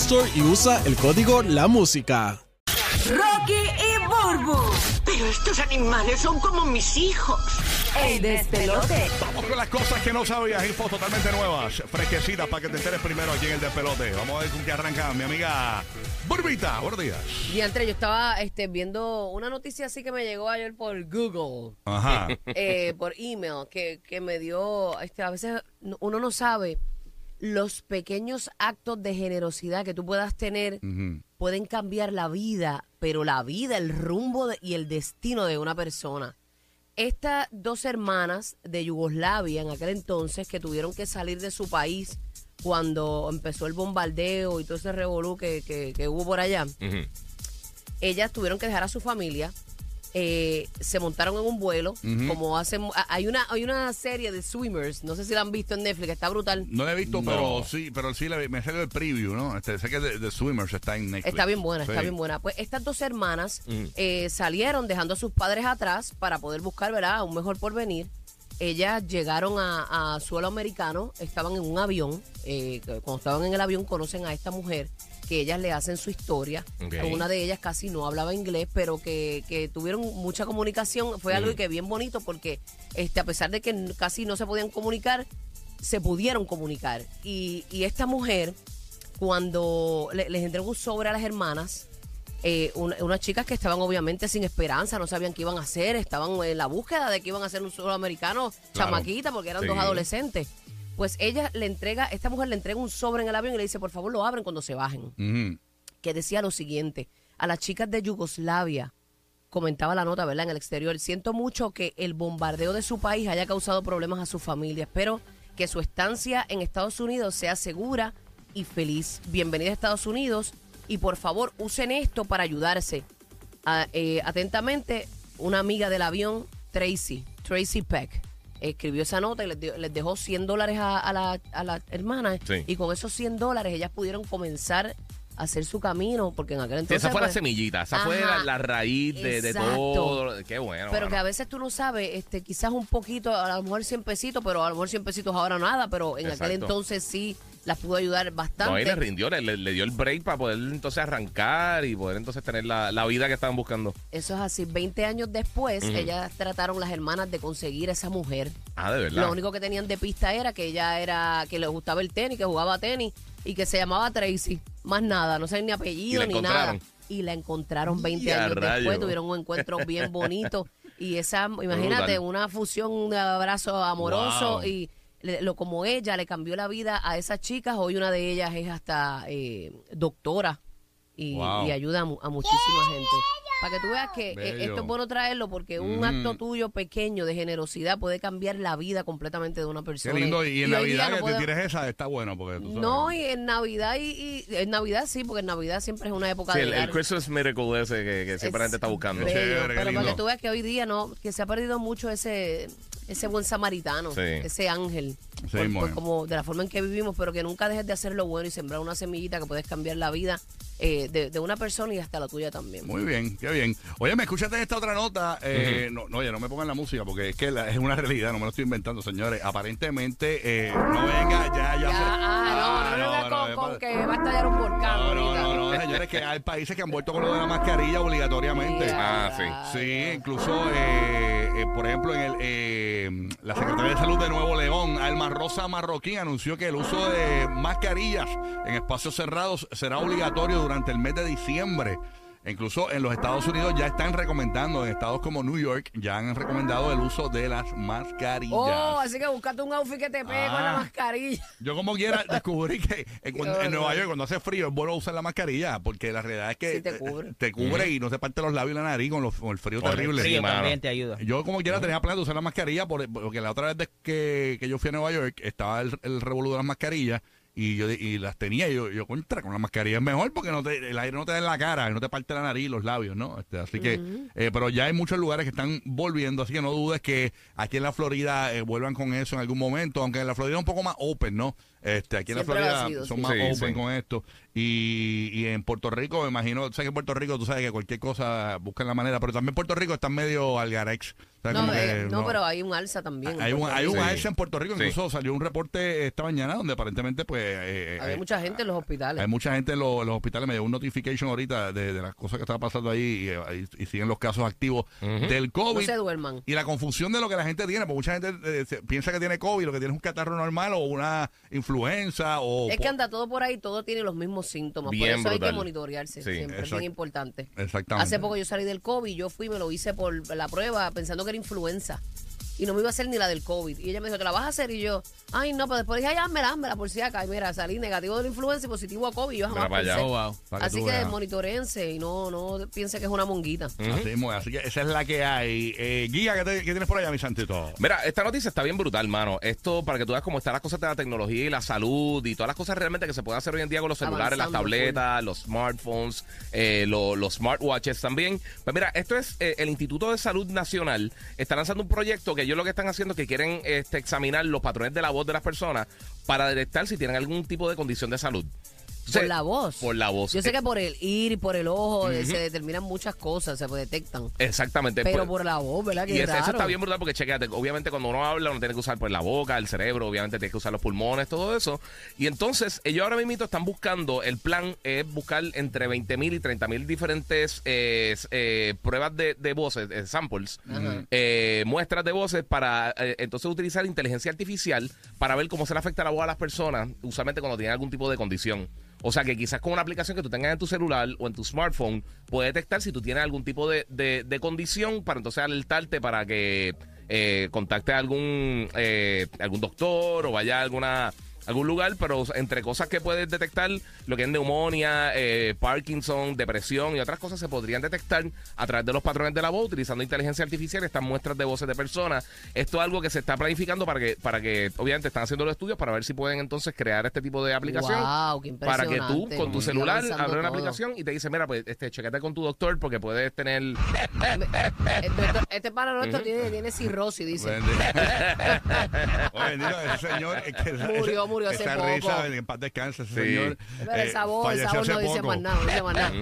Store y usa el código La Música. Rocky y Burbu. Pero estos animales son como mis hijos. El despelote. Vamos con las cosas que no sabías, infos totalmente nuevas, fresquecitas para que te enteres primero aquí en el despelote. Vamos a ver con qué arranca mi amiga Burbita. Buenos días. Y entre yo estaba este, viendo una noticia así que me llegó ayer por Google, Ajá. eh, por email, que, que me dio, este, a veces no- uno no sabe los pequeños actos de generosidad que tú puedas tener pueden cambiar la vida, pero la vida, el rumbo de- y el destino de una persona. Estas dos hermanas de Yugoslavia en aquel entonces que tuvieron que salir de su país cuando empezó el bombardeo y todo ese revolú que, que- que hubo por allá, ellas tuvieron que dejar a su familia. Eh, se montaron en un vuelo, como hacen, hay una hay una serie de swimmers, no sé si la han visto en Netflix, está brutal. No la he visto, pero sí, pero sí le- me salió el preview, ¿no? Este, sé que de, de Swimmers está en Netflix. Está bien buena, Sí. está bien buena. Pues estas dos hermanas eh, salieron dejando a sus padres atrás para poder buscar, ¿verdad?, un mejor porvenir. Ellas llegaron a, a suelo americano, estaban en un avión. eh, cuando estaban en el avión conocen a esta mujer que ellas le hacen su historia. Una de ellas casi no hablaba inglés, pero que, que tuvieron mucha comunicación. Fue algo que bien bonito porque este, a pesar de que casi no se podían comunicar, se pudieron comunicar. Y, y esta mujer cuando le- les entregó un sobre a las hermanas, eh, una- unas chicas que estaban obviamente sin esperanza, no sabían qué iban a hacer, estaban en la búsqueda de que iban a hacer un solo americano Claro. chamaquita porque eran Sí. dos adolescentes. Pues ella le entrega, esta mujer le entrega un sobre en el avión y le dice, por favor lo abren cuando se bajen. Que decía lo siguiente, a las chicas de Yugoslavia, comentaba la nota, ¿verdad? En el exterior, siento mucho que el bombardeo de su país haya causado problemas a su familia. Espero que su estancia en Estados Unidos sea segura y feliz. Bienvenida a Estados Unidos y por favor usen esto para ayudarse. Ah, eh, atentamente, una amiga del avión, Tracy, Tracy Peck, escribió esa nota y les, dio- les dejó 100 dólares a, a la, a la hermana Sí. y con esos 100 dólares ellas pudieron comenzar a hacer su camino porque en aquel Sí, entonces... esa fue la pues, semillita, esa fue la, la raíz de, todo. Qué bueno. Pero que a veces tú no sabes, este, quizás un poquito, a lo mejor 100 pesitos, pero a lo mejor 100 pesitos ahora nada, pero en aquel entonces sí las pudo ayudar No, y bastante. le rindió, le, dio el break para poder entonces arrancar y poder entonces tener la, la vida que estaban buscando. Eso es así. 20 años después, ellas trataron las hermanas de conseguir esa mujer. Ah, de verdad. Lo único que tenían de pista era que ella era, que le gustaba el tenis, que jugaba tenis y que se llamaba Tracy. Más nada, no sé ni apellido Y ni nada. Y la encontraron 20 Ya, años rayo. después, tuvieron un encuentro bien bonito. Y esa, imagínate, Brutal. una fusión, un abrazo amoroso Wow. y le- lo como ella le cambió la vida a esas chicas. Hoy una de ellas es hasta eh, doctora y, Wow. y ayuda a, mu- a muchísima gente. Para que tú veas que eh, Bello. esto es bueno traerlo porque un Mm. acto tuyo pequeño de generosidad puede cambiar la vida completamente de una Qué persona. lindo. Y en Navidad no que puede- te tires esa está bueno porque tú sabes. No, y en Navidad y, y- en Navidad sí, porque en Navidad siempre es una época Sí, de el, el. Christmas Miracle ese que, que siempre la gente está buscando. bello, qué pero para que tú veas que hoy día no, que se ha perdido mucho ese ese buen samaritano, Sí. ese ángel, Sí, por- muy por bien. como de la forma en que vivimos, pero que nunca dejes de hacer lo bueno y sembrar una semillita que puedes cambiar la vida eh, de, de una persona y hasta la tuya también. Muy bien, qué bien. Oye, me escuchaste esta otra nota. Eh, no, no, oye, no me pongan la música porque es que la- es una realidad, no me lo estoy inventando, señores. Aparentemente, eh, no venga, ya, ya. Ya, sé- ah, no, no, Ah, no, no, con que va a estallar un volcán. No, no, ahorita. no, no, No, señores, que hay países que han vuelto con lo de la mascarilla obligatoriamente. Ah, sí. Sí, incluso, eh, eh, por ejemplo, en el, eh, la Secretaría de Salud de Nuevo León, Alma Rosa Marroquín, anunció que el uso de mascarillas en espacios cerrados será obligatorio durante el mes de diciembre. Incluso en los Estados Unidos ya están recomendando, en estados como New York, ya han recomendado el uso de las mascarillas. Oh, así que buscate un outfit que te pegue con la Ah. mascarilla. Yo como quiera descubrí que en, cuando- en. Nueva York cuando hace frío es bueno usar la mascarilla porque la realidad es que Sí, te cubre. te cubre y no te parte los labios y la nariz con, los- con el frío terrible. Frío también te ayuda. Yo como quiera tenía planes de usar la mascarilla por- porque la otra vez que, que yo fui a Nueva York estaba el, el revolú de las mascarillas y yo y las tenía y yo, yo contra con la mascarilla es mejor porque no te, el aire no te da en la cara no te parte la nariz los labios, ¿no? Este, así que, eh, pero ya hay muchos lugares que están volviendo, así que no dudes que aquí en la Florida eh, vuelvan con eso en algún momento, aunque en la Florida es un poco más open, ¿no? Este, aquí en la Siempre Florida sido, son sí. más Sí, open sí. con esto y, y en Puerto Rico me imagino, sea que en Puerto Rico tú sabes que cualquier cosa buscan la manera, pero también Puerto Rico está medio algarex. O sea, No, como eh, no, no- pero hay un alza también. hay un, hay un. Sí. alza en Puerto Rico, Sí. incluso salió un reporte esta mañana donde aparentemente pues eh, Había hay, mucha gente en los hospitales. hay mucha gente en los, los hospitales, me dio un notification ahorita de, de las cosas que estaba pasando ahí y, eh, y- y siguen los casos activos del no COVID. se duerman. Y la confusión de lo que la gente tiene, porque mucha gente eh, se- piensa que tiene COVID, lo que tiene es un catarro normal o una influenza o... Es que anda todo por ahí, todo tiene los mismos síntomas. Bien por eso hay que monitorearse. Sí, siempre es bien importante. Exactamente. Hace poco yo salí del COVID, yo fui, me lo hice por la prueba pensando que influenza. Y no me iba a hacer ni la del COVID. Y ella me dijo, ¿te la vas a hacer? Y yo, ay, no, pero después dije, ay, házmela, házmela por si acá. Y mira, salí negativo de la influenza y positivo a COVID. Yo jamás pensé. Oh, wow. Para que Así que monitorense y no, no piense que es una monguita. Así. Así que esa es la que hay. Eh, Guía, ¿qué, te- qué tienes por allá, mi santito? Mira, esta noticia está bien brutal, mano. Esto para que tú veas cómo están las cosas de la tecnología y la salud y todas las cosas realmente que se pueden hacer hoy en día con los celulares, las tabletas, los smartphones, eh, lo- los smartwatches también. Pues mira, esto es eh, el Instituto de Salud Nacional. Está lanzando un proyecto que ellos lo que están haciendo es que quieren este, examinar los patrones de la voz de las personas para detectar si tienen algún tipo de condición de salud. Por la voz. Por la voz. Yo sé Eh, que por el ir y por el ojo eh, se determinan muchas cosas, se detectan. Exactamente. Pero Pues- por la voz, ¿verdad? Y eso, eso está bien brutal porque chequeate, obviamente cuando uno habla uno tiene que usar pues la boca, el cerebro, obviamente tiene que usar los pulmones, todo eso. Y entonces ellos ahora mismo están buscando, el plan es buscar entre 20 mil y 30 mil diferentes eh, eh, pruebas de, de voces, eh, samples, muestras de voces para entonces utilizar inteligencia artificial para ver cómo se le afecta la voz a las personas, usualmente cuando tienen algún tipo de condición. O sea que quizás con una aplicación que tú tengas en tu celular o en tu smartphone puede detectar si tú tienes algún tipo de, de- de condición para entonces alertarte para que eh, contacte a algún, eh, algún doctor o vaya a alguna algún lugar, pero entre cosas que puedes detectar, lo que es neumonía, eh, Parkinson, depresión y otras cosas se podrían detectar a través de los patrones de la voz utilizando inteligencia artificial, estas muestras de voces de personas. Esto es algo que se está planificando para que, para que obviamente están haciendo los estudios para ver si pueden entonces crear este tipo de aplicación. Qué para que tú con tu celular abres una todo. aplicación y te dice, mira, pues este, checate con tu doctor porque puedes tener... Este, este pana nuestro tiene, tiene cirrosis, dice. Oye, bendito, ese señor. es que Murió, murió hace esa poco. risa, en paz descanse, ese Sí. señor. Pero eh, esa voz, esa falleció voz no dice más nada, no dice más nada.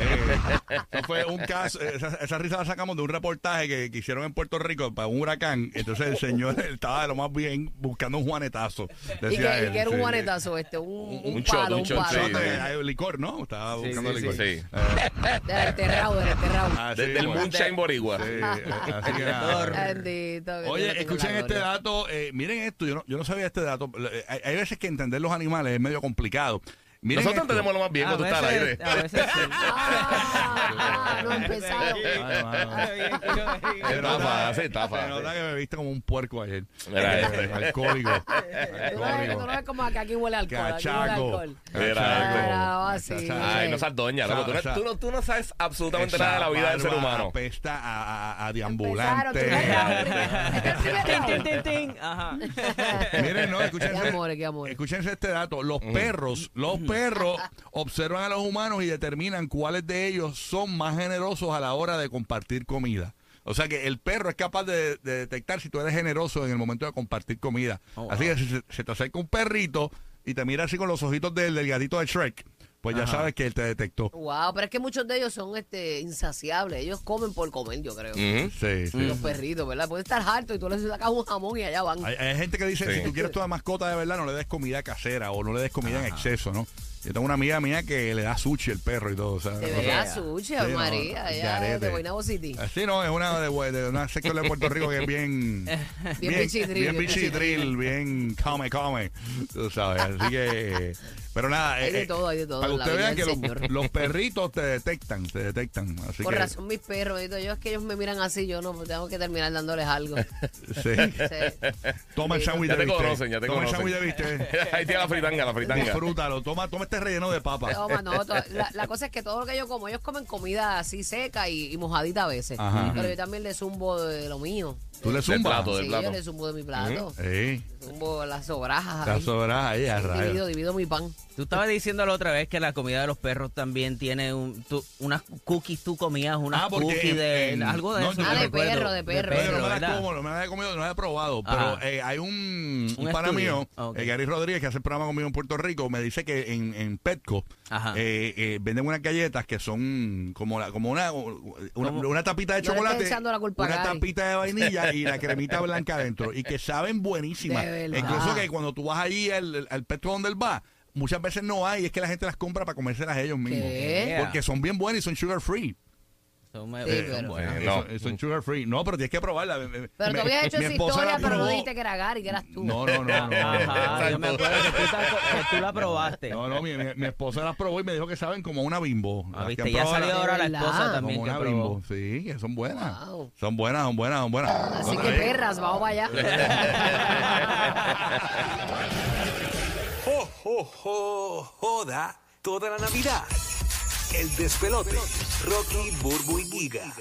Eh, eso fue un caso, esa, esa risa la sacamos de un reportaje que, que hicieron en Puerto Rico para un huracán. Entonces el señor estaba de lo más bien buscando un juanetazo. Y decía que, y él, que era un sí. guanetazo este, un, un, Un shot, palo, un un, shot, palo. sí, No, sí. hay licor, ¿no? Estaba buscando sí, licor. sí. Eh, Del enterrado, del enterrado. así Desde el mismo. Moonshine Boricua. Eh, así que nada. Bendito, Oye, escuchen este dato. eh, miren esto, yo no, yo no sabía este dato. Hay veces que entender los animales es medio complicado. Miren Nosotros esto. entendemos lo más bien cuando tú estás al aire. a veces sí. Ah, no he empezado. Estafa, Se estafa. nota que me viste como un puerco ayer. Mira Eh, este. Alcohólico. Tú no ves- como que aquí huele alcohol. Cachaco. alcohol. Cachaco. sí. Cachaco. Ay, no seas doña. Tú, no- Esa- tú no, tú no sabes absolutamente nada de la vida del ser humano. Apesta a, a, a Empezaron, deambulante. este. Miren, no, escúchense, Qué amores, qué amores. escúchense este dato. Los perros, los perros observan a los humanos y determinan cuáles de ellos son más generosos a la hora de compartir comida. O sea que el perro es capaz de, de detectar si tú eres generoso en el momento de compartir comida. Oh, Así que si se, se te acerca un perrito y te mira así con los ojitos del, del gatito de Shrek, pues ya sabes que él te detectó. Wow, pero es que muchos de ellos son este insaciables. Ellos comen por comer, yo creo. Ujú. Sí, sí. Los perritos, ¿verdad? Puede estar harto y tú les sacas un jamón y allá van. Hay, hay gente que dice, Sí. si tú quieres toda mascota de verdad, no le des comida casera o no le des comida en exceso, ¿no? Yo tengo una amiga mía que le da sushi el perro y todo. O sea, De una cosa- verdad, sushi, Sí, no, María, ya garete. de Guaynabo City. Así no, es una de, de una sector de Puerto Rico que es bien. Bien bichitril, Bien bien bichitril, bien come, come. Tú sabes, así que. Pero nada. Hay de eh, todo, hay de todo Para que ustedes vean que los, los perritos te detectan, te detectan. Así Por que. razón, mis perros, y todo, yo es que ellos me miran así, yo no, pues tengo que terminar dándoles algo. Sí. Sí. Toma el sándwich Ya de te bistec. conocen, ya te Toma el sándwich de bistec. Ahí tiene la fritanga, la fritanga. Disfrútalo. Toma, toma este relleno de papa. Toma, no, to- la, la cosa es que todo lo que yo como, ellos comen comida así seca y, y mojadita a veces. Ajá. Pero yo también le zumbo de lo mío. Tú le Del zumbas. plato, del Sí, plato. yo le zumbo de mi plato. Sí. Zumbo las sobrajas. Las ahí. sobras ahí a Divido, rayos. divido mi pan. Tú estabas diciendo la otra vez que la comida de los perros también tiene un, tú- unas cookies, tú comías unas Ah, cookies de en- algo de no, eso. Ah, de recuerdo. perro, de perro. Pero no me las como, no me las he comido, no las he probado. Pero eh, hay un, un Un pana mío, Ok. eh, Gary Rodríguez, que hace el programa conmigo en Puerto Rico, me dice que en, en Petco eh, eh, venden unas galletas que son como la, como una, una, tapita de chocolate, echando la culpa a una tapita de vainilla y la cremita blanca adentro. Y que saben buenísimas. Incluso que cuando tú vas allí al, al Petco donde él va, muchas veces no hay, es que la gente las compra para comérselas ellos mismos. ¿Qué? Porque son bien buenas y son sugar free. Son buenas. No. son- son sugar free. No, pero tienes que probarla. Pero tú habías hecho Mi esa esposa historia, la pero no dijiste que era Gary, que eras tú. No, no, no, no. Ajá, yo me acuerdo que tú, ta- que tú la probaste. No, no, mi, mi- mi esposa las probó y me dijo que saben como una bimbo. Ah, viste, ya salió la- ahora la ¿De esposa también como que una probó. bimbo. Sí, que son buenas. Wow. Son buenas, son buenas, son buenas. Así que perras, vamos para allá. ¡Jo, jo, jo! Joda toda la Navidad. El despelote. Rocky, Burbu y Giga.